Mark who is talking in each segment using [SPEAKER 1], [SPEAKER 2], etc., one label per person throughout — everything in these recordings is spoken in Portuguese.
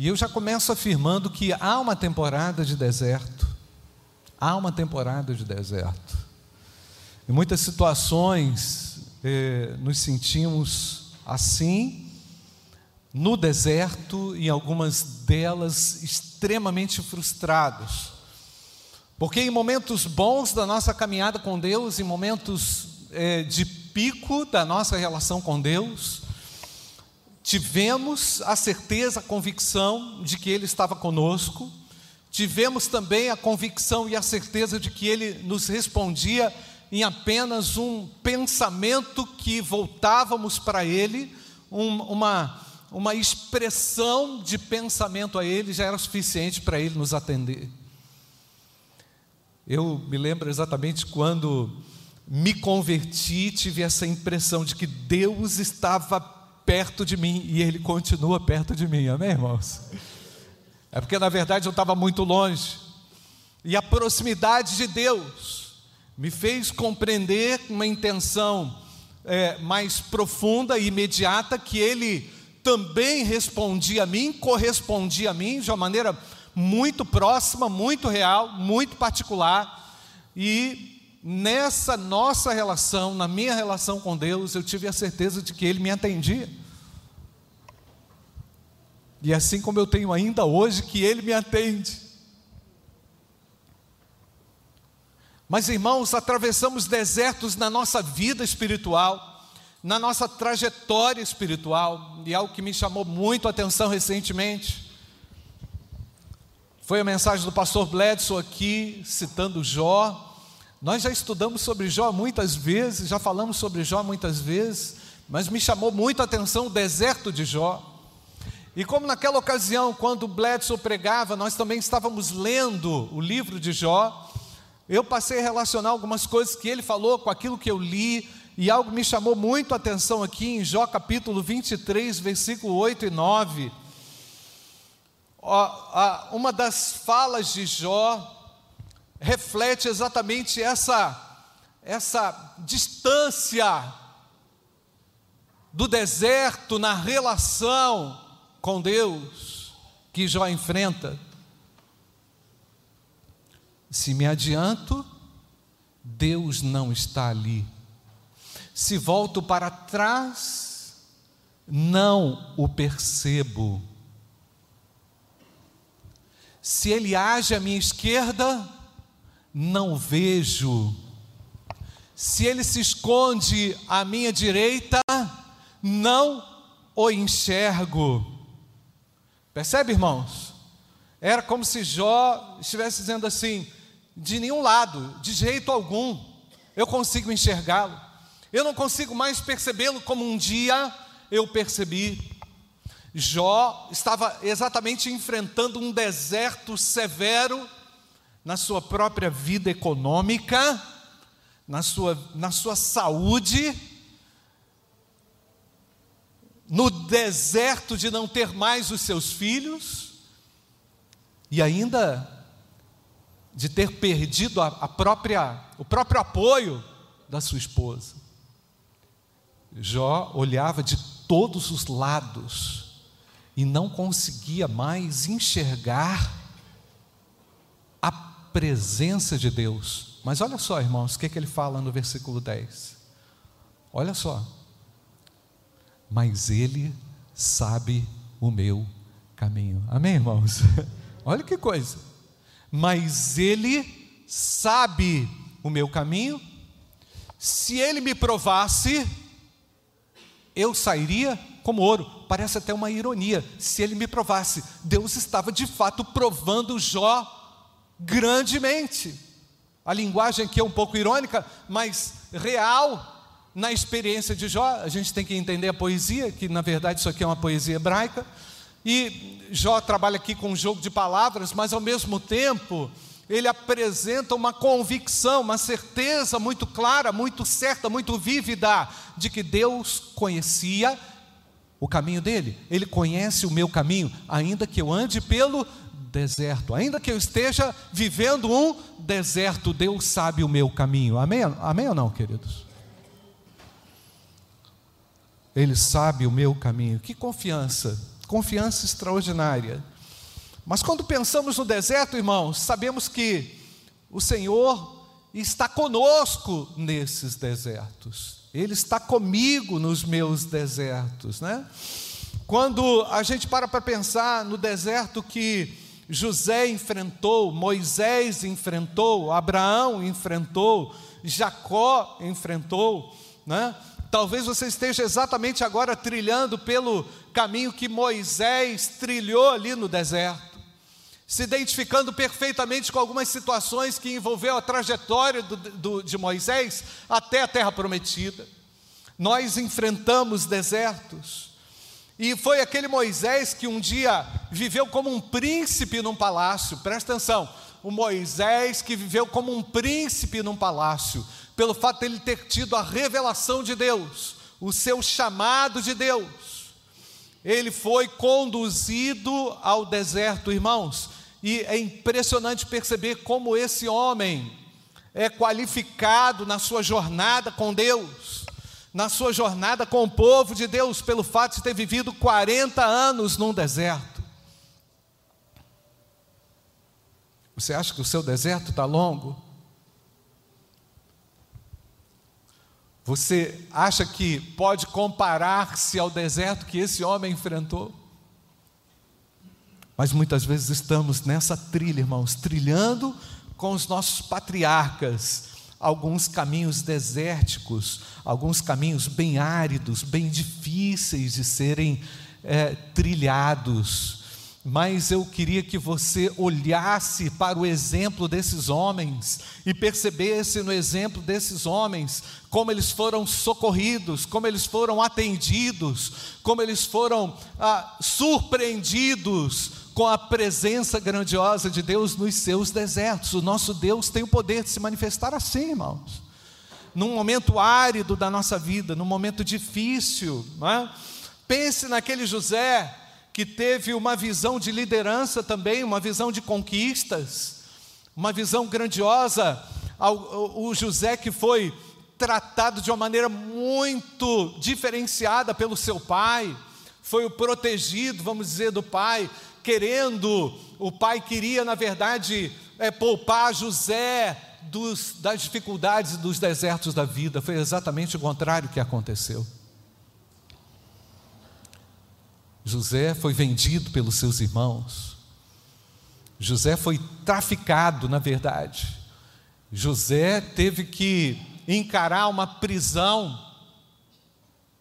[SPEAKER 1] E eu já começo afirmando que há uma temporada de deserto. Há uma temporada de deserto. Em muitas situações eh, nos sentimos assim, no deserto, e algumas delas extremamente frustrados. Porque em momentos bons da nossa caminhada com Deus, em momentos eh, de pico da nossa relação com Deus, tivemos a certeza, a convicção de que Ele estava conosco, tivemos também a convicção e a certeza de que Ele nos respondia em apenas um pensamento que voltávamos para Ele, um, uma, uma expressão de pensamento a Ele já era suficiente para Ele nos atender. Eu me lembro exatamente quando me converti, tive essa impressão de que Deus estava perto de mim e Ele continua perto de mim, amém, irmãos? É porque na verdade eu estava muito longe, e a proximidade de Deus me fez compreender uma intenção é, mais profunda e imediata que Ele também respondia a mim, correspondia a mim de uma maneira muito próxima, muito real, muito particular, e nessa nossa relação, na minha relação com Deus, eu tive a certeza de que Ele me atendia. E assim como eu tenho ainda hoje, que Ele me atende. Mas irmãos, atravessamos desertos na nossa vida espiritual, na nossa trajetória espiritual, e algo que me chamou muito a atenção recentemente foi a mensagem do pastor Bledson aqui, citando Jó. Nós já estudamos sobre Jó muitas vezes, já falamos sobre Jó muitas vezes, mas me chamou muito a atenção o deserto de Jó. E como naquela ocasião, quando Bledsoe pregava, nós também estávamos lendo o livro de Jó, eu passei a relacionar algumas coisas que ele falou com aquilo que eu li, e algo me chamou muito a atenção aqui em Jó capítulo 23, versículo 8 e 9. Uma das falas de Jó reflete exatamente essa, essa distância do deserto na relação com Deus que Jó enfrenta. Se me adianto, Deus não está ali. Se volto para trás, não o percebo. Se ele age à minha esquerda, não vejo. Se ele se esconde à minha direita, não o enxergo. Percebe, irmãos? Era como se Jó estivesse dizendo assim: de nenhum lado, de jeito algum, eu consigo enxergá-lo. Eu não consigo mais percebê-lo como um dia eu percebi. Jó estava exatamente enfrentando um deserto severo na sua própria vida econômica, na sua, na sua saúde, no deserto de não ter mais os seus filhos, e ainda de ter perdido a, a própria, o próprio apoio da sua esposa. Jó olhava de todos os lados e não conseguia mais enxergar presença de Deus. Mas olha só, irmãos, o que, é que ele fala no versículo 10. Olha só mas Ele sabe o meu caminho. Amém, irmãos? Olha que coisa. Mas Ele sabe o meu caminho. Se Ele me provasse, eu sairia como ouro. Parece até uma ironia. Se Ele me provasse, Deus estava de fato provando Jó grandemente. A linguagem aqui é um pouco irônica, mas real na experiência de Jó, a gente tem que entender a poesia, que na verdade isso aqui é uma poesia hebraica, e Jó trabalha aqui com um jogo de palavras, mas ao mesmo tempo ele apresenta uma convicção, uma certeza muito clara, muito certa, muito vívida, de que Deus conhecia o caminho dele, ele conhece o meu caminho, ainda que eu ande pelo deserto, ainda que eu esteja vivendo um deserto, Deus sabe o meu caminho, amém, amém ou não, queridos? Ele sabe o meu caminho. Que confiança confiança extraordinária. Mas quando pensamos no deserto, irmãos, sabemos que o Senhor está conosco nesses desertos. Ele está comigo nos meus desertos, né? Quando a gente para para pensar no deserto que José enfrentou, Moisés enfrentou, Abraão enfrentou, Jacó enfrentou, né? Talvez você esteja exatamente agora trilhando pelo caminho que Moisés trilhou ali no deserto, se identificando perfeitamente com algumas situações que envolveu a trajetória do, do, de Moisés até a terra prometida. Nós enfrentamos desertos, e foi aquele Moisés que um dia viveu como um príncipe num palácio, presta atenção, o Moisés que viveu como um príncipe num palácio, pelo fato de ele ter tido a revelação de Deus, o seu chamado de Deus. Ele foi conduzido ao deserto, irmãos, e é impressionante perceber como esse homem é qualificado na sua jornada com Deus, na sua jornada com o povo de Deus, pelo fato de ter vivido 40 anos num deserto. Você acha que o seu deserto está longo? Você acha que pode comparar-se ao deserto que esse homem enfrentou? Mas muitas vezes estamos nessa trilha, irmãos, trilhando com os nossos patriarcas alguns caminhos desérticos, alguns caminhos bem áridos, bem difíceis de serem é, trilhados mas eu queria que você olhasse para o exemplo desses homens e percebesse no exemplo desses homens como eles foram socorridos, como eles foram atendidos, como eles foram ah, surpreendidos com a presença grandiosa de Deus nos seus desertos. O nosso Deus tem o poder de se manifestar assim, irmãos. Num momento árido da nossa vida, num momento difícil, não é? pense naquele José que teve uma visão de liderança também, uma visão de conquistas, uma visão grandiosa. O José que foi tratado de uma maneira muito diferenciada pelo seu pai, foi o protegido, vamos dizer, do pai, querendo, o pai queria, na verdade, é, poupar José dos, das dificuldades dos desertos da vida. Foi exatamente o contrário que aconteceu. José foi vendido pelos seus irmãos. José foi traficado, na verdade. José teve que encarar uma prisão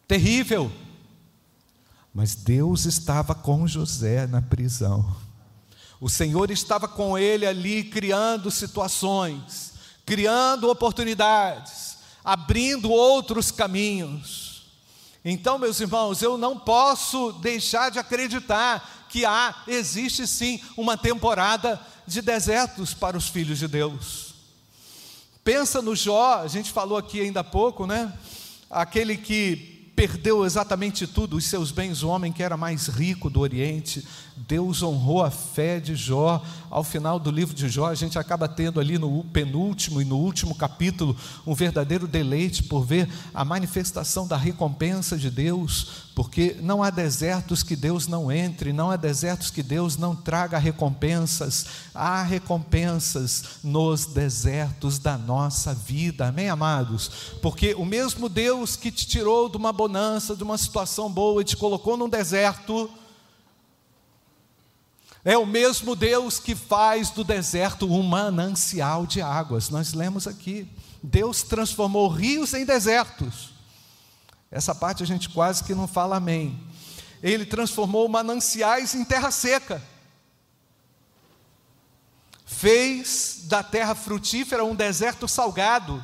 [SPEAKER 1] terrível. Mas Deus estava com José na prisão. O Senhor estava com ele ali criando situações, criando oportunidades, abrindo outros caminhos. Então, meus irmãos, eu não posso deixar de acreditar que há, existe sim, uma temporada de desertos para os filhos de Deus. Pensa no Jó, a gente falou aqui ainda há pouco, né? Aquele que perdeu exatamente tudo, os seus bens, o homem que era mais rico do Oriente, Deus honrou a fé de Jó. Ao final do livro de Jó, a gente acaba tendo ali no penúltimo e no último capítulo um verdadeiro deleite por ver a manifestação da recompensa de Deus, porque não há desertos que Deus não entre, não há desertos que Deus não traga recompensas. Há recompensas nos desertos da nossa vida. Amém, amados? Porque o mesmo Deus que te tirou de uma bonança, de uma situação boa e te colocou num deserto, é o mesmo Deus que faz do deserto um manancial de águas. Nós lemos aqui. Deus transformou rios em desertos. Essa parte a gente quase que não fala amém. Ele transformou mananciais em terra seca. Fez da terra frutífera um deserto salgado.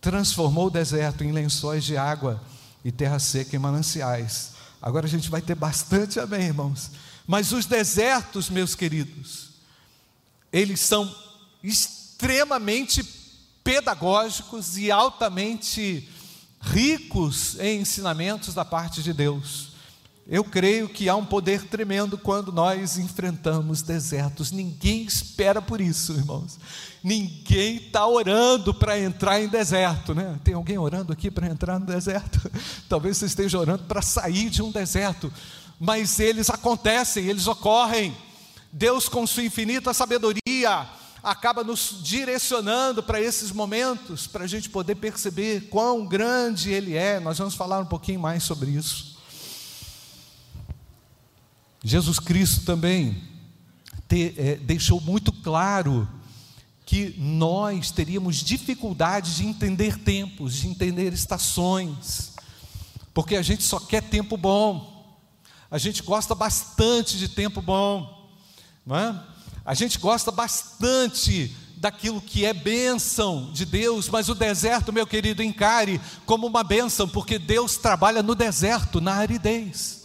[SPEAKER 1] Transformou o deserto em lençóis de água e terra seca em mananciais. Agora a gente vai ter bastante amém, irmãos. Mas os desertos, meus queridos, eles são extremamente pedagógicos e altamente ricos em ensinamentos da parte de Deus. Eu creio que há um poder tremendo quando nós enfrentamos desertos. Ninguém espera por isso, irmãos. Ninguém está orando para entrar em deserto, né? Tem alguém orando aqui para entrar no deserto? Talvez você esteja orando para sair de um deserto, mas eles acontecem, eles ocorrem. Deus, com sua infinita sabedoria, acaba nos direcionando para esses momentos, para a gente poder perceber quão grande Ele é. Nós vamos falar um pouquinho mais sobre isso. Jesus Cristo também te, é, deixou muito claro que nós teríamos dificuldade de entender tempos, de entender estações, porque a gente só quer tempo bom, a gente gosta bastante de tempo bom, não é? A gente gosta bastante daquilo que é bênção de Deus, mas o deserto, meu querido, encare como uma bênção, porque Deus trabalha no deserto, na aridez.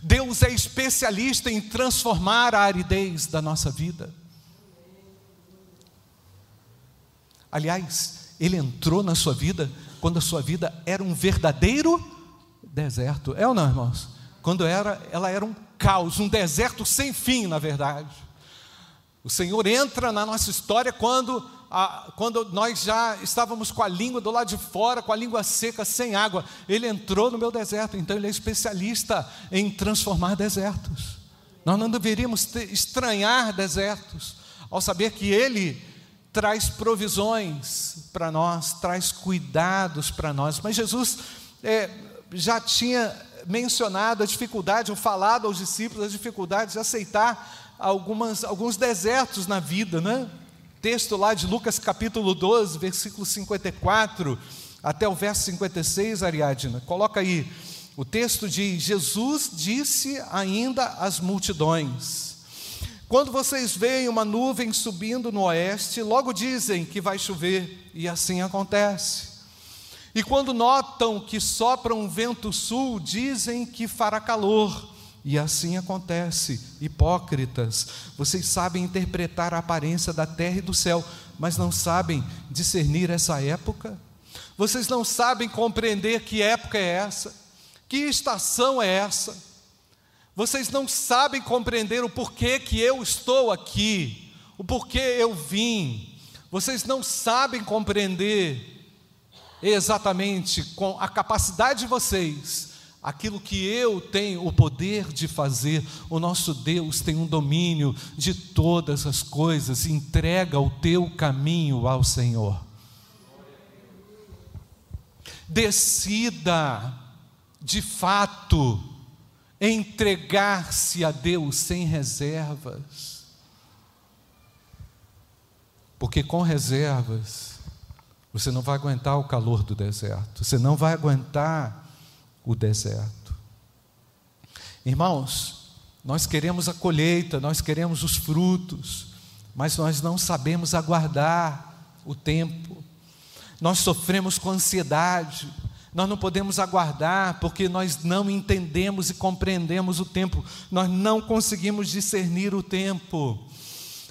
[SPEAKER 1] Deus é especialista em transformar a aridez da nossa vida. Aliás, Ele entrou na sua vida quando a sua vida era um verdadeiro deserto. É ou não, irmãos? Quando era, ela era um caos, um deserto sem fim, na verdade. O Senhor entra na nossa história quando a, quando nós já estávamos com a língua do lado de fora, com a língua seca, sem água, ele entrou no meu deserto, então ele é especialista em transformar desertos. Nós não deveríamos ter, estranhar desertos, ao saber que ele traz provisões para nós, traz cuidados para nós. Mas Jesus é, já tinha mencionado a dificuldade, ou falado aos discípulos as dificuldades de aceitar algumas, alguns desertos na vida, né? Texto lá de Lucas capítulo 12, versículo 54 até o verso 56, Ariadna. Coloca aí. O texto diz: Jesus disse ainda às multidões: Quando vocês veem uma nuvem subindo no oeste, logo dizem que vai chover, e assim acontece. E quando notam que sopra um vento sul, dizem que fará calor. E assim acontece, hipócritas, vocês sabem interpretar a aparência da terra e do céu, mas não sabem discernir essa época? Vocês não sabem compreender que época é essa? Que estação é essa? Vocês não sabem compreender o porquê que eu estou aqui, o porquê eu vim. Vocês não sabem compreender exatamente com a capacidade de vocês aquilo que eu tenho o poder de fazer, o nosso Deus tem um domínio de todas as coisas, entrega o teu caminho ao Senhor. Decida, de fato, entregar-se a Deus sem reservas, porque com reservas, você não vai aguentar o calor do deserto, você não vai aguentar o deserto. Irmãos, nós queremos a colheita, nós queremos os frutos, mas nós não sabemos aguardar o tempo. Nós sofremos com ansiedade, nós não podemos aguardar porque nós não entendemos e compreendemos o tempo, nós não conseguimos discernir o tempo,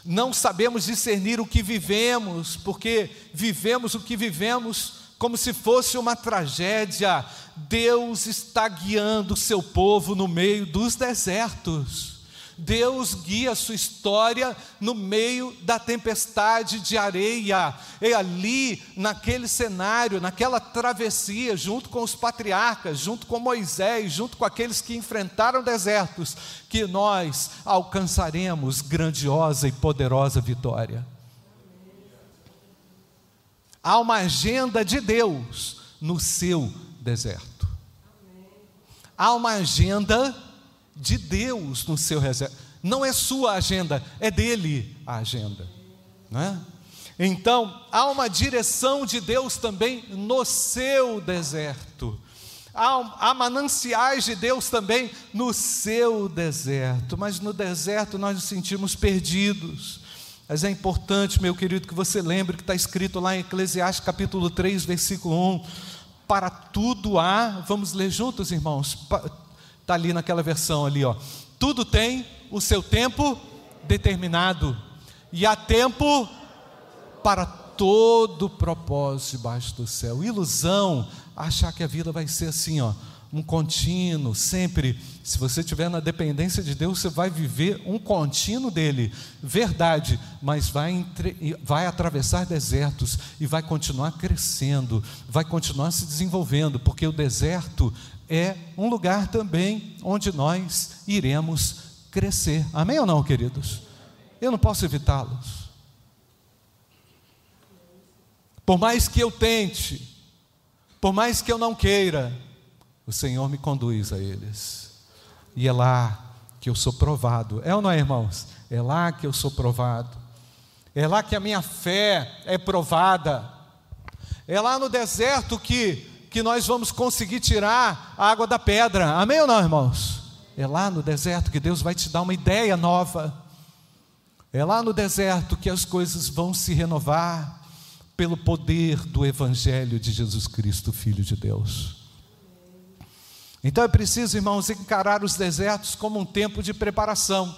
[SPEAKER 1] não sabemos discernir o que vivemos, porque vivemos o que vivemos como se fosse uma tragédia. Deus está guiando o seu povo no meio dos desertos. Deus guia a sua história no meio da tempestade de areia. E ali, naquele cenário, naquela travessia, junto com os patriarcas, junto com Moisés, junto com aqueles que enfrentaram desertos, que nós alcançaremos grandiosa e poderosa vitória. Há uma agenda de Deus no seu deserto. Há uma agenda de Deus no seu deserto. Não é sua agenda, é dele a agenda. Né? Então, há uma direção de Deus também no seu deserto. Há, há mananciais de Deus também no seu deserto. Mas no deserto nós nos sentimos perdidos mas é importante, meu querido, que você lembre que está escrito lá em Eclesiastes capítulo 3, versículo 1. Para tudo há, vamos ler juntos, irmãos? Está ali naquela versão ali, ó. Tudo tem o seu tempo determinado, e há tempo para todo propósito debaixo do céu. Ilusão, achar que a vida vai ser assim, ó, um contínuo, sempre. Se você estiver na dependência de Deus, você vai viver um contínuo dele, verdade, mas vai, entre, vai atravessar desertos e vai continuar crescendo, vai continuar se desenvolvendo, porque o deserto é um lugar também onde nós iremos crescer. Amém ou não, queridos? Eu não posso evitá-los. Por mais que eu tente, por mais que eu não queira, o Senhor me conduz a eles. E é lá que eu sou provado. É ou não é, irmãos? É lá que eu sou provado. É lá que a minha fé é provada. É lá no deserto que, que nós vamos conseguir tirar a água da pedra. Amém ou não, irmãos? É lá no deserto que Deus vai te dar uma ideia nova. É lá no deserto que as coisas vão se renovar pelo poder do Evangelho de Jesus Cristo, Filho de Deus. Então é preciso, irmãos, encarar os desertos como um tempo de preparação.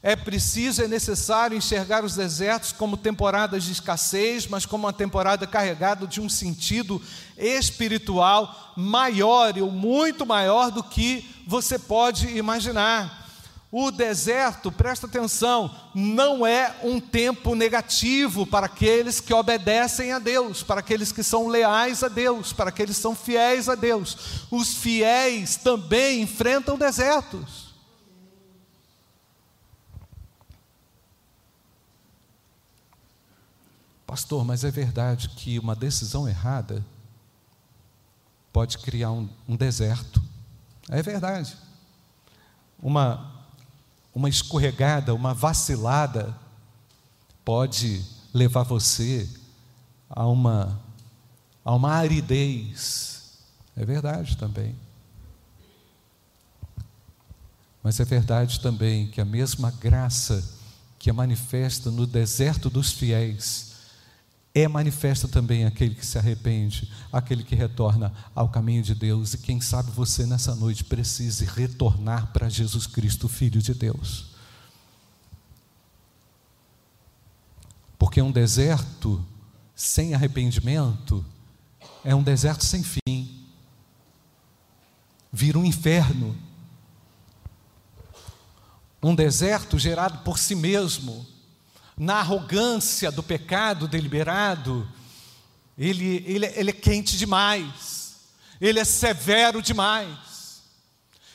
[SPEAKER 1] É preciso, é necessário enxergar os desertos como temporadas de escassez, mas como uma temporada carregada de um sentido espiritual maior, ou muito maior do que você pode imaginar. O deserto, presta atenção, não é um tempo negativo para aqueles que obedecem a Deus, para aqueles que são leais a Deus, para aqueles que são fiéis a Deus. Os fiéis também enfrentam desertos. Pastor, mas é verdade que uma decisão errada pode criar um, um deserto. É verdade. Uma uma escorregada, uma vacilada, pode levar você a uma, a uma aridez. É verdade também. Mas é verdade também que a mesma graça que é manifesta no deserto dos fiéis, é manifesta também aquele que se arrepende, aquele que retorna ao caminho de Deus. E quem sabe você nessa noite precise retornar para Jesus Cristo, Filho de Deus. Porque um deserto sem arrependimento é um deserto sem fim, vira um inferno. Um deserto gerado por si mesmo na arrogância do pecado deliberado, ele, ele, ele é quente demais, ele é severo demais,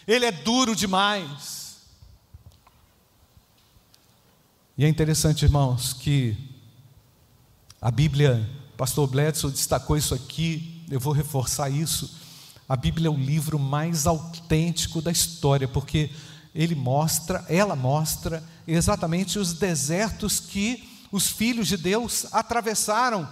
[SPEAKER 1] ele é duro demais. E é interessante, irmãos, que a Bíblia, pastor Bledson destacou isso aqui, eu vou reforçar isso. A Bíblia é o livro mais autêntico da história, porque ele mostra, ela mostra exatamente os desertos que os filhos de Deus atravessaram,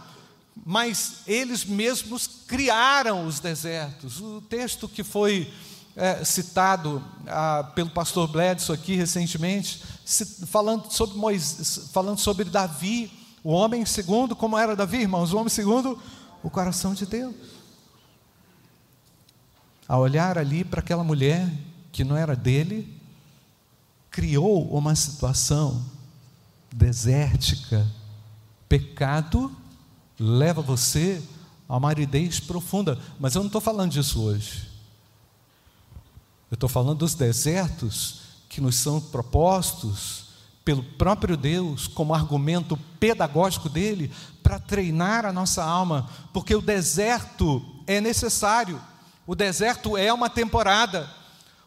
[SPEAKER 1] mas eles mesmos criaram os desertos. O texto que foi é, citado ah, pelo pastor Bledson aqui recentemente, falando, sobre Moisés, falando sobre Davi, o homem segundo, como era Davi, irmãos? O homem segundo o coração de Deus. A olhar ali para aquela mulher que não era dele, criou uma situação desértica. Pecado leva você a uma aridez profunda. Mas eu não estou falando disso hoje. Eu estou falando dos desertos que nos são propostos pelo próprio Deus como argumento pedagógico dele para treinar a nossa alma, porque o deserto é necessário. O deserto é uma temporada.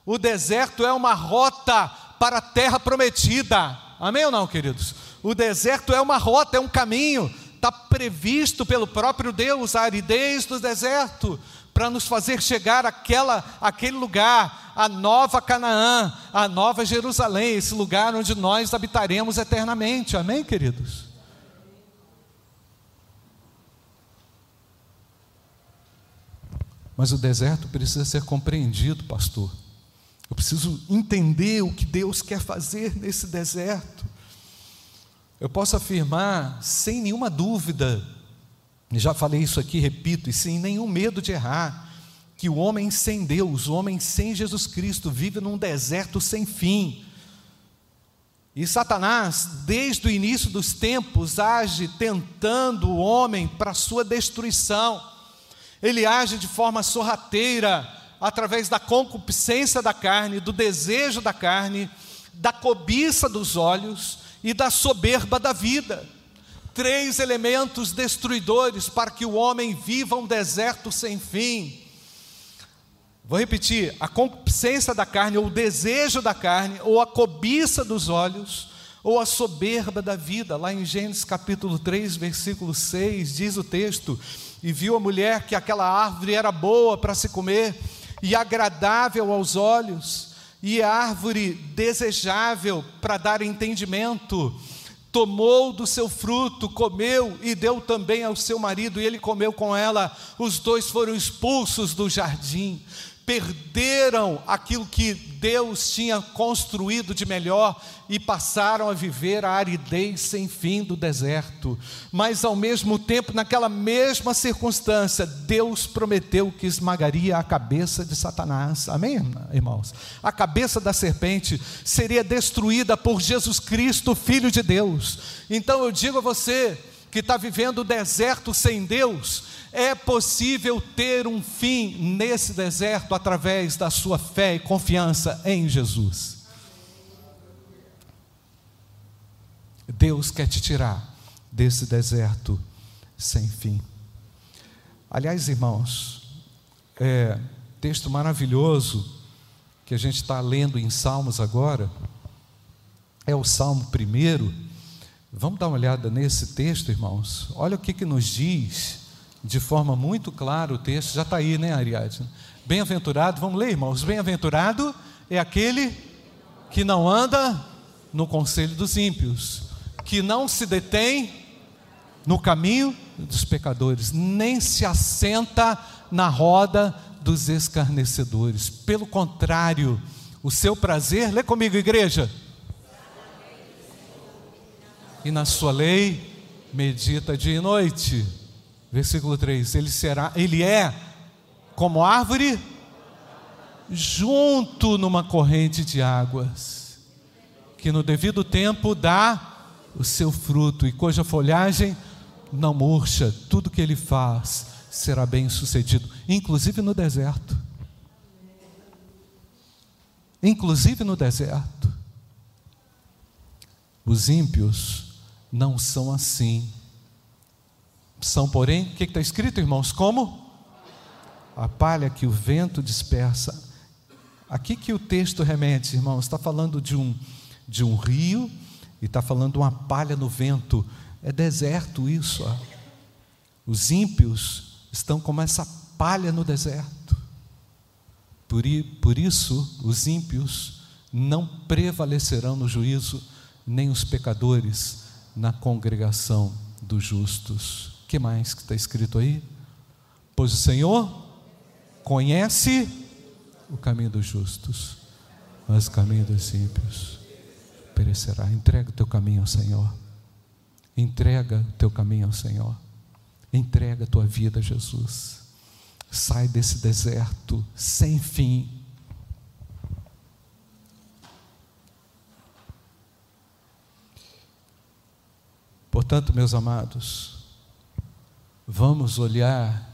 [SPEAKER 1] O deserto é uma rota para a terra prometida. Amém ou não, queridos? O deserto é uma rota, é um caminho, está previsto pelo próprio Deus, a aridez do deserto, para nos fazer chegar àquela, àquele lugar, a nova Canaã, a nova Jerusalém, esse lugar onde nós habitaremos eternamente. Amém, queridos? Mas o deserto precisa ser compreendido, pastor. Eu preciso entender o que Deus quer fazer nesse deserto. Eu posso afirmar, sem nenhuma dúvida, já falei isso aqui, repito, e sem nenhum medo de errar, que o homem sem Deus, o homem sem Jesus Cristo, vive num deserto sem fim. E Satanás, desde o início dos tempos, age tentando o homem para sua destruição. Ele age de forma sorrateira, através da concupiscência da carne, do desejo da carne, da cobiça dos olhos e da soberba da vida. Três elementos destruidores para que o homem viva um deserto sem fim. Vou repetir: a concupiscência da carne, ou o desejo da carne, ou a cobiça dos olhos, ou a soberba da vida. Lá em Gênesis capítulo 3, versículo 6, diz o texto: E viu a mulher que aquela árvore era boa para se comer, e agradável aos olhos, e árvore desejável para dar entendimento. Tomou do seu fruto, comeu e deu também ao seu marido, e ele comeu com ela. Os dois foram expulsos do jardim perderam aquilo que Deus tinha construído de melhor e passaram a viver a aridez sem fim do deserto. Mas ao mesmo tempo, naquela mesma circunstância, Deus prometeu que esmagaria a cabeça de Satanás. Amém, irmãos? A cabeça da serpente seria destruída por Jesus Cristo, Filho de Deus. Então eu digo a você que está vivendo o deserto sem Deus, é possível ter um fim nesse deserto através da sua fé e confiança em Jesus. Deus quer te tirar desse deserto sem fim. Aliás, irmãos, é, texto maravilhoso que a gente está lendo em Salmos agora, é o Salmo primeiro. Vamos dar uma olhada nesse texto, irmãos. Olha o que, que nos diz de forma muito clara o texto, já está aí, né, Ariadne? Bem-aventurado, vamos ler, irmãos. Bem-aventurado é aquele que não anda no conselho dos ímpios, que não se detém no caminho dos pecadores, nem se assenta na roda dos escarnecedores. Pelo contrário, o seu prazer, lê comigo, igreja. E na sua lei medita dia e noite. Versículo 3: Ele será, ele é como árvore junto numa corrente de águas, que no devido tempo dá o seu fruto e cuja folhagem não murcha, tudo que ele faz será bem sucedido, inclusive no deserto. Inclusive no deserto. Os ímpios não são assim. São, porém, o que está escrito, irmãos? Como? A palha que o vento dispersa. Aqui que o texto remete, irmãos, está falando de um, de um rio e está falando de uma palha no vento. É deserto isso. Ó. Os ímpios estão como essa palha no deserto. Por, por isso, os ímpios não prevalecerão no juízo, nem os pecadores na congregação dos justos que mais que está escrito aí? Pois o Senhor conhece o caminho dos justos, mas o caminho dos ímpios perecerá. Entrega o teu caminho ao Senhor. Entrega o teu caminho ao Senhor. Entrega a tua vida a Jesus. Sai desse deserto sem fim. Portanto, meus amados, vamos olhar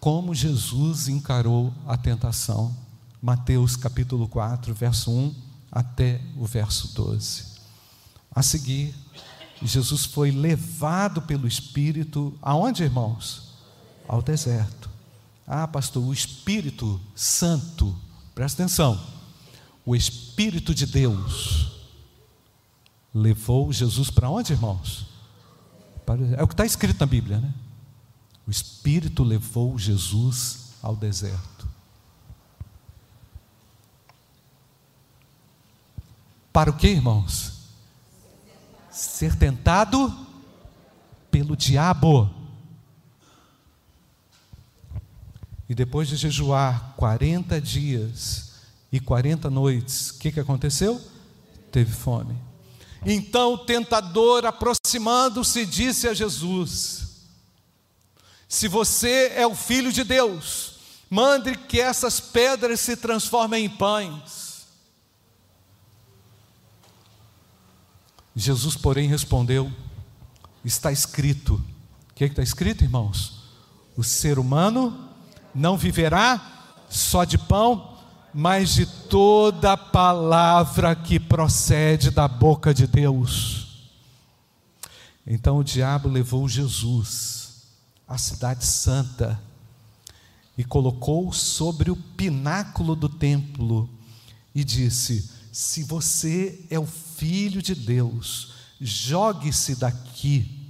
[SPEAKER 1] como Jesus encarou a tentação. Mateus capítulo 4, verso 1 até o verso 12. A seguir, Jesus foi levado pelo Espírito, aonde, irmãos? Ao deserto. Ah, pastor, o Espírito Santo, presta atenção, o Espírito de Deus levou Jesus para onde, irmãos? É o que está escrito na Bíblia, né? O Espírito levou Jesus ao deserto. Para o que, irmãos? Ser tentado pelo diabo. E depois de jejuar 40 dias e 40 noites, o que, que aconteceu? Teve fome. Então o tentador, aproximando-se, disse a Jesus: se você é o filho de Deus, mande que essas pedras se transformem em pães. Jesus, porém, respondeu: Está escrito. O que é está escrito, irmãos? O ser humano não viverá só de pão, mas de toda palavra que procede da boca de Deus. Então o diabo levou Jesus à cidade santa e colocou sobre o pináculo do templo e disse: Se você é o filho de Deus, jogue-se daqui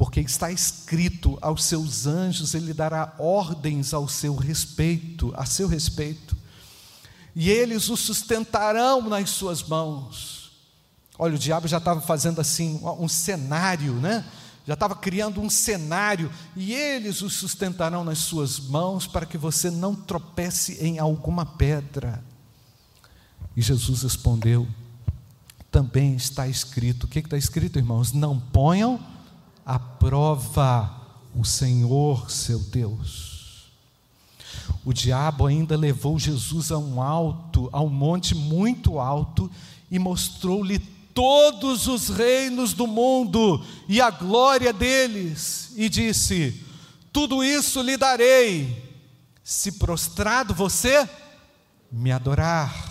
[SPEAKER 1] porque está escrito aos seus anjos, ele dará ordens ao seu respeito, a seu respeito, e eles o sustentarão nas suas mãos. Olha, o diabo já estava fazendo assim um cenário, né? Já estava criando um cenário, e eles o sustentarão nas suas mãos para que você não tropece em alguma pedra. E Jesus respondeu: também está escrito, o que está escrito, irmãos? Não ponham aprova o Senhor seu Deus. O diabo ainda levou Jesus a um alto, a um monte muito alto, e mostrou-lhe todos os reinos do mundo e a glória deles, e disse: Tudo isso lhe darei, se prostrado você me adorar.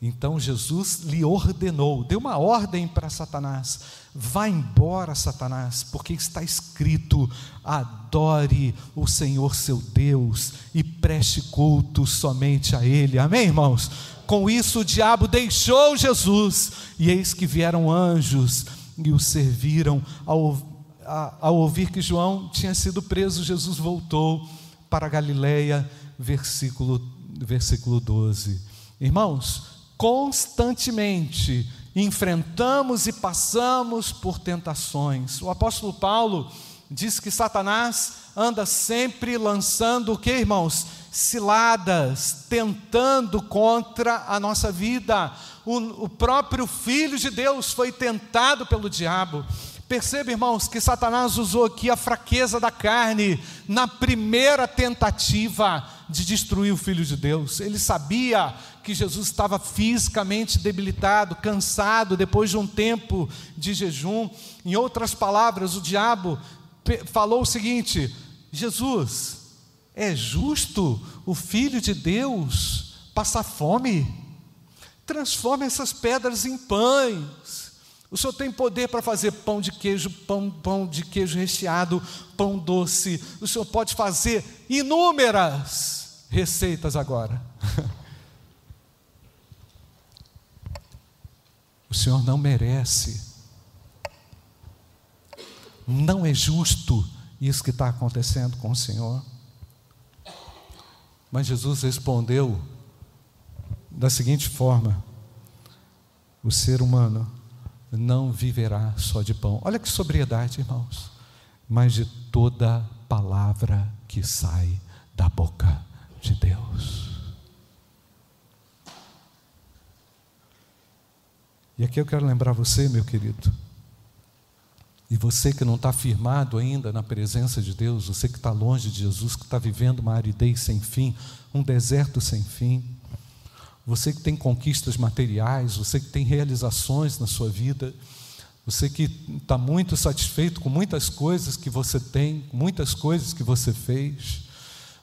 [SPEAKER 1] Então Jesus lhe ordenou, deu uma ordem para Satanás: vá embora, Satanás, porque está escrito: adore o Senhor seu Deus e preste culto somente a Ele. Amém, irmãos? Com isso o diabo deixou Jesus, e eis que vieram anjos e o serviram. Ao, ao ouvir que João tinha sido preso, Jesus voltou para Galiléia, versículo, versículo 12. Irmãos, constantemente enfrentamos e passamos por tentações. O apóstolo Paulo diz que Satanás anda sempre lançando o que, irmãos? Ciladas, tentando contra a nossa vida. O, o próprio Filho de Deus foi tentado pelo diabo. Perceba, irmãos, que Satanás usou aqui a fraqueza da carne na primeira tentativa de destruir o Filho de Deus. Ele sabia que Jesus estava fisicamente debilitado, cansado, depois de um tempo de jejum. Em outras palavras, o diabo falou o seguinte: Jesus, é justo o Filho de Deus passar fome? Transforme essas pedras em pães. O Senhor tem poder para fazer pão de queijo, pão, pão de queijo recheado, pão doce. O Senhor pode fazer inúmeras receitas agora. o Senhor não merece. Não é justo isso que está acontecendo com o Senhor. Mas Jesus respondeu da seguinte forma: o ser humano não viverá só de pão. Olha que sobriedade, irmãos. Mas de toda palavra que sai da boca de Deus. E aqui eu quero lembrar você, meu querido, e você que não está firmado ainda na presença de Deus, você que está longe de Jesus, que está vivendo uma aridez sem fim, um deserto sem fim, você que tem conquistas materiais, você que tem realizações na sua vida, você que está muito satisfeito com muitas coisas que você tem, muitas coisas que você fez,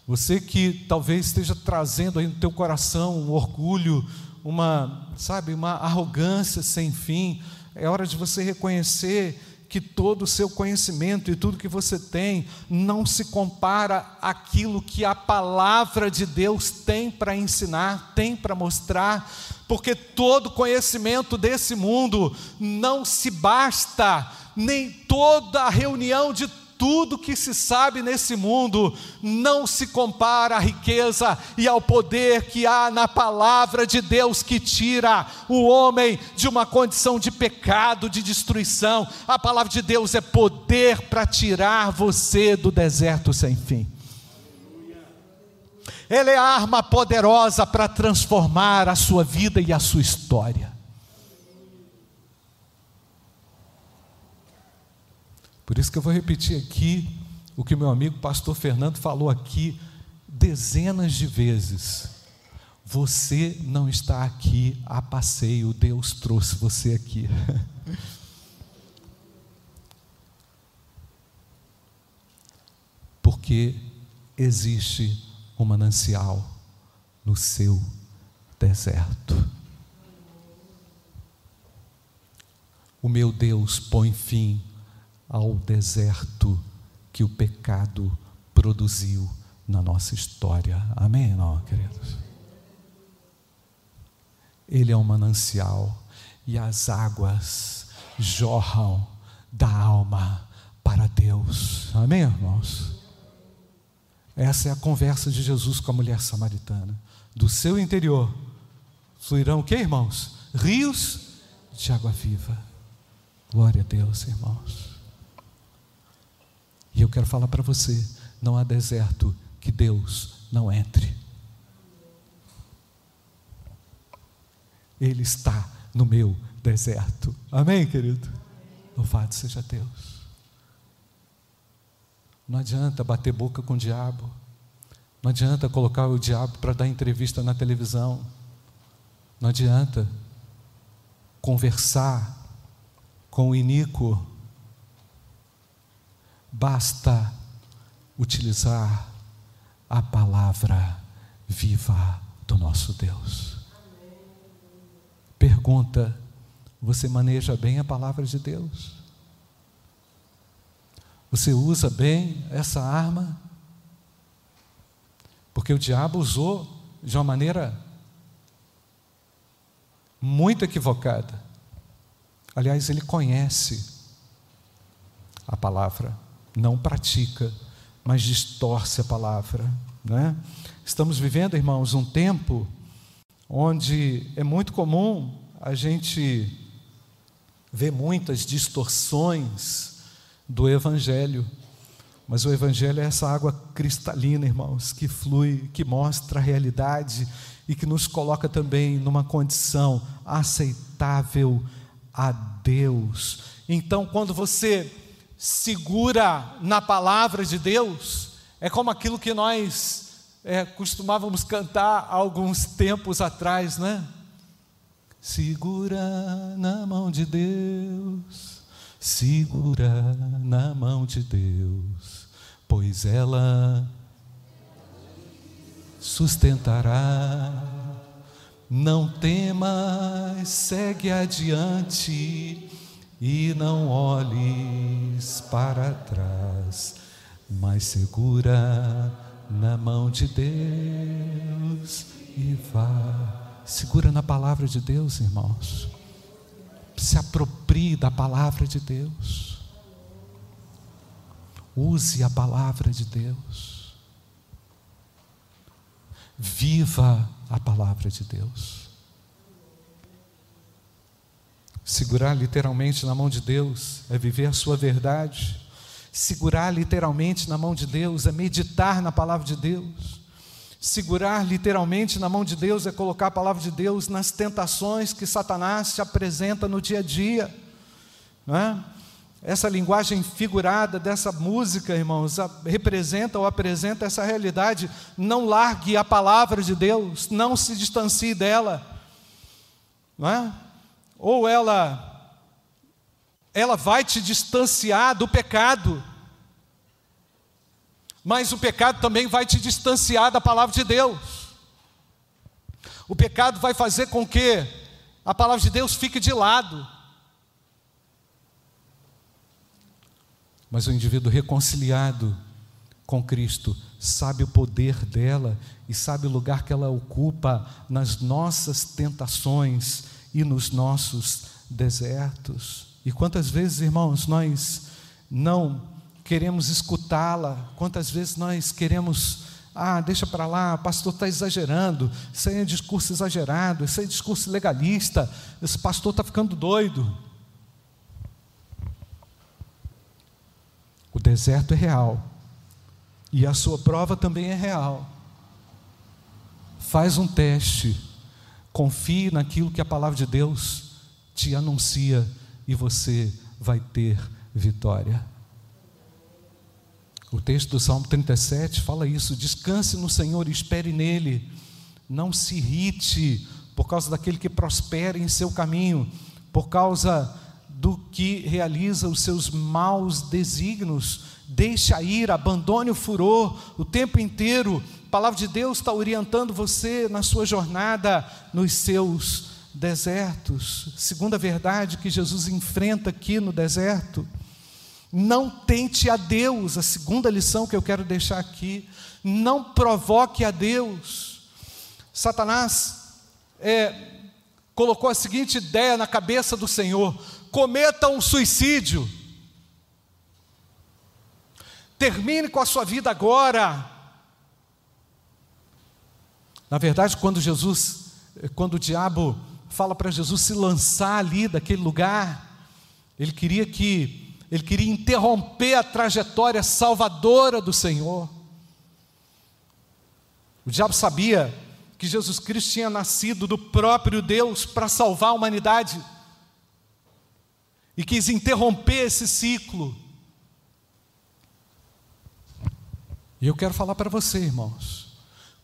[SPEAKER 1] você que talvez esteja trazendo aí no teu coração um orgulho, uma, sabe, uma arrogância sem fim, é hora de você reconhecer que todo o seu conhecimento e tudo que você tem não se compara àquilo que a palavra de Deus tem para ensinar, tem para mostrar, porque todo conhecimento desse mundo não se basta, nem toda reunião de tudo que se sabe nesse mundo não se compara à riqueza e ao poder que há na palavra de Deus que tira o homem de uma condição de pecado, de destruição. A palavra de Deus é poder para tirar você do deserto sem fim. Ele é arma poderosa para transformar a sua vida e a sua história. Por isso que eu vou repetir aqui o que meu amigo pastor Fernando falou aqui dezenas de vezes. Você não está aqui a passeio, Deus trouxe você aqui. Porque existe um manancial no seu deserto. O meu Deus põe fim ao deserto que o pecado produziu na nossa história. Amém, não, queridos? Ele é um manancial e as águas jorram da alma para Deus. Amém, irmãos? Essa é a conversa de Jesus com a mulher samaritana. Do seu interior fluirão o que, irmãos? Rios de água viva. Glória a Deus, irmãos. E eu quero falar para você: não há deserto que Deus não entre. Ele está no meu deserto. Amém, querido? Louvado seja Deus. Não adianta bater boca com o diabo. Não adianta colocar o diabo para dar entrevista na televisão. Não adianta conversar com o iníquo. Basta utilizar a palavra viva do nosso Deus. Pergunta: você maneja bem a palavra de Deus? Você usa bem essa arma? Porque o diabo usou de uma maneira muito equivocada. Aliás, ele conhece a palavra, não pratica, mas distorce a palavra. Né? Estamos vivendo, irmãos, um tempo onde é muito comum a gente ver muitas distorções do Evangelho. Mas o Evangelho é essa água cristalina, irmãos, que flui, que mostra a realidade e que nos coloca também numa condição aceitável a Deus. Então, quando você segura na palavra de Deus, é como aquilo que nós é, costumávamos cantar alguns tempos atrás, né? Segura na mão de Deus segura na mão de Deus, pois ela sustentará. Não temas, segue adiante e não olhes para trás, mas segura na mão de Deus e vá. Segura na palavra de Deus, irmãos se aproprie da palavra de Deus. Use a palavra de Deus. Viva a palavra de Deus. Segurar literalmente na mão de Deus é viver a sua verdade. Segurar literalmente na mão de Deus é meditar na palavra de Deus. Segurar literalmente na mão de Deus é colocar a palavra de Deus nas tentações que Satanás se apresenta no dia a dia. É? Essa linguagem figurada dessa música, irmãos, representa ou apresenta essa realidade. Não largue a palavra de Deus, não se distancie dela. Não é? Ou ela, ela vai te distanciar do pecado mas o pecado também vai te distanciar da palavra de Deus. O pecado vai fazer com que a palavra de Deus fique de lado. Mas o indivíduo reconciliado com Cristo sabe o poder dela e sabe o lugar que ela ocupa nas nossas tentações e nos nossos desertos. E quantas vezes, irmãos, nós não queremos escutá-la, quantas vezes nós queremos, ah, deixa para lá, pastor está exagerando, isso aí é discurso exagerado, isso aí é discurso legalista, esse pastor está ficando doido. O deserto é real, e a sua prova também é real. Faz um teste, confie naquilo que a palavra de Deus te anuncia, e você vai ter vitória. O texto do Salmo 37 fala isso: descanse no Senhor e espere nele. Não se irrite por causa daquele que prospera em seu caminho, por causa do que realiza os seus maus desígnios. Deixe a ira, abandone o furor o tempo inteiro. Palavra de Deus está orientando você na sua jornada, nos seus desertos. Segunda verdade que Jesus enfrenta aqui no deserto. Não tente a Deus, a segunda lição que eu quero deixar aqui. Não provoque a Deus. Satanás é, colocou a seguinte ideia na cabeça do Senhor: cometa um suicídio. Termine com a sua vida agora. Na verdade, quando Jesus, quando o diabo fala para Jesus se lançar ali daquele lugar, ele queria que ele queria interromper a trajetória salvadora do Senhor. O diabo sabia que Jesus Cristo tinha nascido do próprio Deus para salvar a humanidade e quis interromper esse ciclo. E eu quero falar para você, irmãos,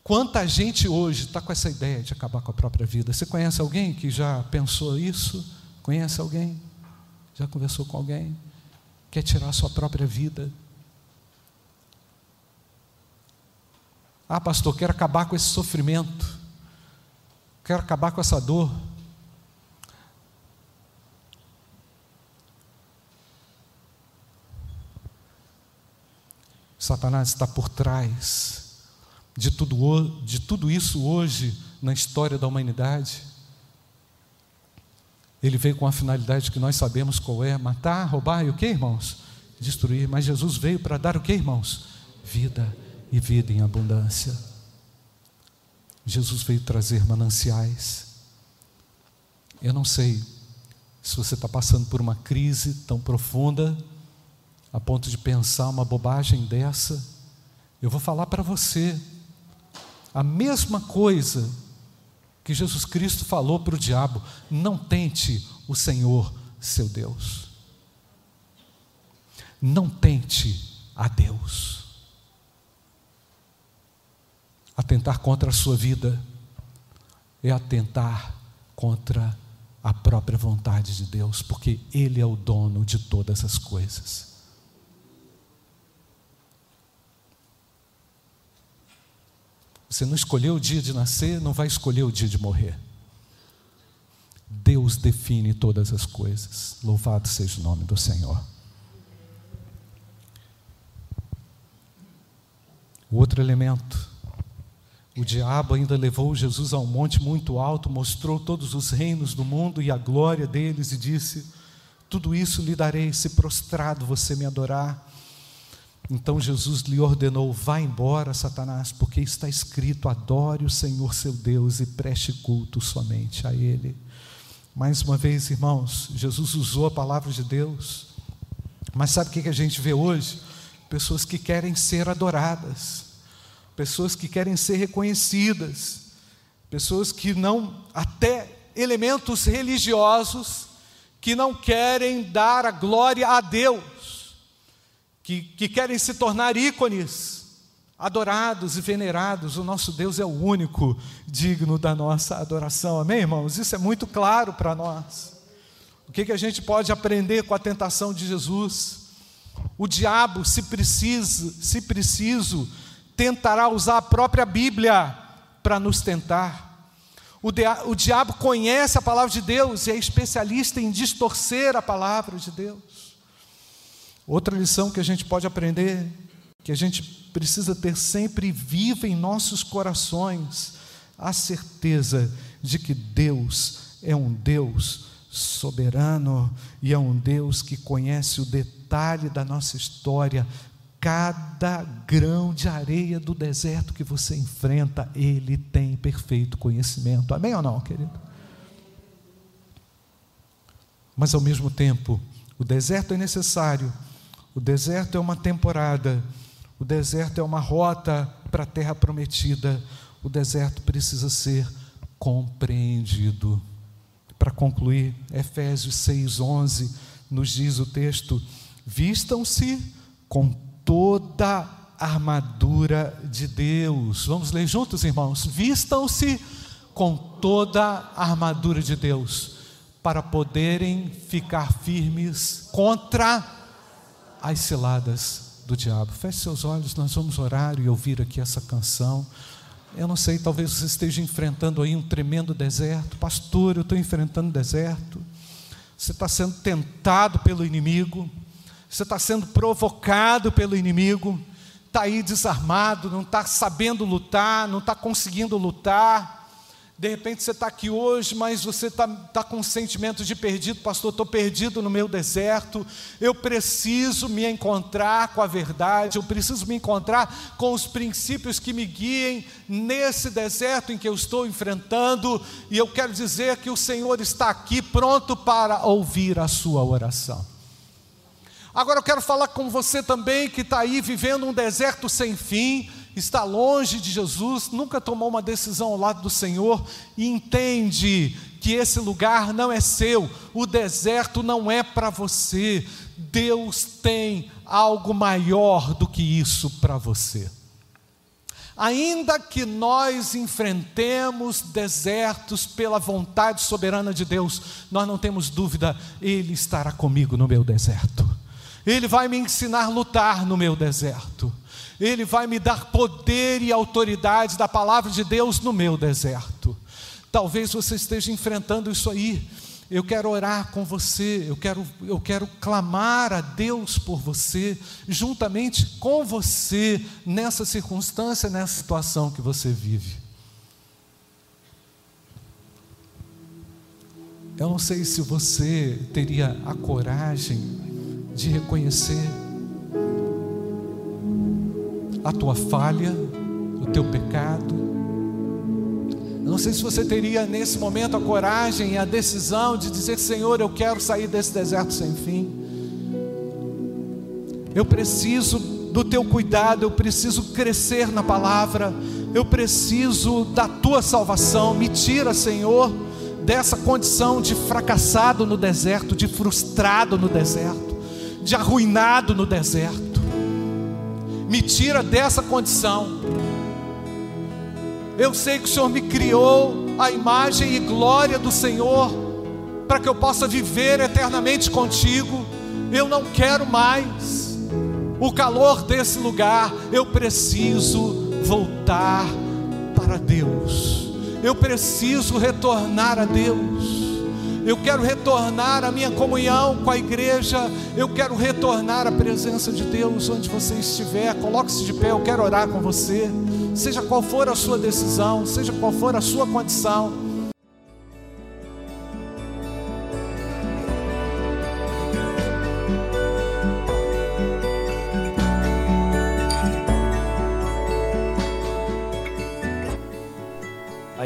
[SPEAKER 1] quanta gente hoje está com essa ideia de acabar com a própria vida. Você conhece alguém que já pensou isso? Conhece alguém? Já conversou com alguém? Quer tirar a sua própria vida? Ah, pastor, quero acabar com esse sofrimento, quero acabar com essa dor. Satanás está por trás de tudo, de tudo isso hoje na história da humanidade. Ele veio com a finalidade que nós sabemos qual é: matar, roubar e o que, irmãos? Destruir. Mas Jesus veio para dar o que, irmãos? Vida e vida em abundância. Jesus veio trazer mananciais. Eu não sei se você está passando por uma crise tão profunda, a ponto de pensar uma bobagem dessa. Eu vou falar para você a mesma coisa que Jesus Cristo falou para o diabo: não tente o Senhor, seu Deus. Não tente a Deus atentar contra a sua vida é atentar contra a própria vontade de Deus, porque Ele é o dono de todas as coisas. Você não escolheu o dia de nascer, não vai escolher o dia de morrer. Deus define todas as coisas. Louvado seja o nome do Senhor. O outro elemento o diabo ainda levou Jesus a um monte muito alto, mostrou todos os reinos do mundo e a glória deles e disse: Tudo isso lhe darei se prostrado você me adorar. Então Jesus lhe ordenou: Vá embora, Satanás, porque está escrito: Adore o Senhor seu Deus e preste culto somente a Ele. Mais uma vez, irmãos, Jesus usou a palavra de Deus, mas sabe o que a gente vê hoje? Pessoas que querem ser adoradas pessoas que querem ser reconhecidas, pessoas que não, até elementos religiosos, que não querem dar a glória a Deus, que, que querem se tornar ícones, adorados e venerados. O nosso Deus é o único digno da nossa adoração, amém, irmãos? Isso é muito claro para nós. O que, que a gente pode aprender com a tentação de Jesus? O diabo, se preciso, se preciso, tentará usar a própria Bíblia para nos tentar. O, dia, o diabo conhece a palavra de Deus e é especialista em distorcer a palavra de Deus. Outra lição que a gente pode aprender, que a gente precisa ter sempre viva em nossos corações, a certeza de que Deus é um Deus soberano e é um Deus que conhece o detalhe da nossa história Cada grão de areia do deserto que você enfrenta, Ele tem perfeito conhecimento. Amém ou não, querido? Mas ao mesmo tempo, o deserto é necessário, o deserto é uma temporada, o deserto é uma rota para a terra prometida, o deserto precisa ser compreendido. Para concluir, Efésios 6,11 nos diz o texto: vistam-se com toda a armadura de Deus. Vamos ler juntos, irmãos? Vistam-se com toda a armadura de Deus, para poderem ficar firmes contra as ciladas do diabo. Feche seus olhos, nós vamos orar e ouvir aqui essa canção. Eu não sei, talvez você esteja enfrentando aí um tremendo deserto. Pastor, eu estou enfrentando deserto. Você está sendo tentado pelo inimigo. Você está sendo provocado pelo inimigo. Está aí desarmado, não está sabendo lutar, não está conseguindo lutar de repente você está aqui hoje, mas você está tá com um sentimento de perdido, pastor. Estou perdido no meu deserto. Eu preciso me encontrar com a verdade, eu preciso me encontrar com os princípios que me guiem nesse deserto em que eu estou enfrentando. E eu quero dizer que o Senhor está aqui pronto para ouvir a sua oração. Agora eu quero falar com você também que está aí vivendo um deserto sem fim está longe de Jesus, nunca tomou uma decisão ao lado do Senhor e entende que esse lugar não é seu, o deserto não é para você. Deus tem algo maior do que isso para você. Ainda que nós enfrentemos desertos pela vontade soberana de Deus, nós não temos dúvida, Ele estará comigo no meu deserto. Ele vai me ensinar a lutar no meu deserto. Ele vai me dar poder e autoridade da palavra de Deus no meu deserto. Talvez você esteja enfrentando isso aí. Eu quero orar com você, eu quero, eu quero clamar a Deus por você, juntamente com você, nessa circunstância, nessa situação que você vive. Eu não sei se você teria a coragem de reconhecer a tua falha, o teu pecado. Eu não sei se você teria nesse momento a coragem e a decisão de dizer: Senhor, eu quero sair desse deserto sem fim. Eu preciso do teu cuidado, eu preciso crescer na palavra, eu preciso da tua salvação. Me tira, Senhor, dessa condição de fracassado no deserto, de frustrado no deserto, de arruinado no deserto me tira dessa condição. Eu sei que o Senhor me criou a imagem e glória do Senhor, para que eu possa viver eternamente contigo. Eu não quero mais o calor desse lugar, eu preciso voltar para Deus, eu preciso retornar a Deus eu quero retornar à minha comunhão com a igreja, eu quero retornar à presença de Deus onde você estiver. Coloque-se de pé, eu quero orar com você. Seja qual for a sua decisão, seja qual for a sua condição.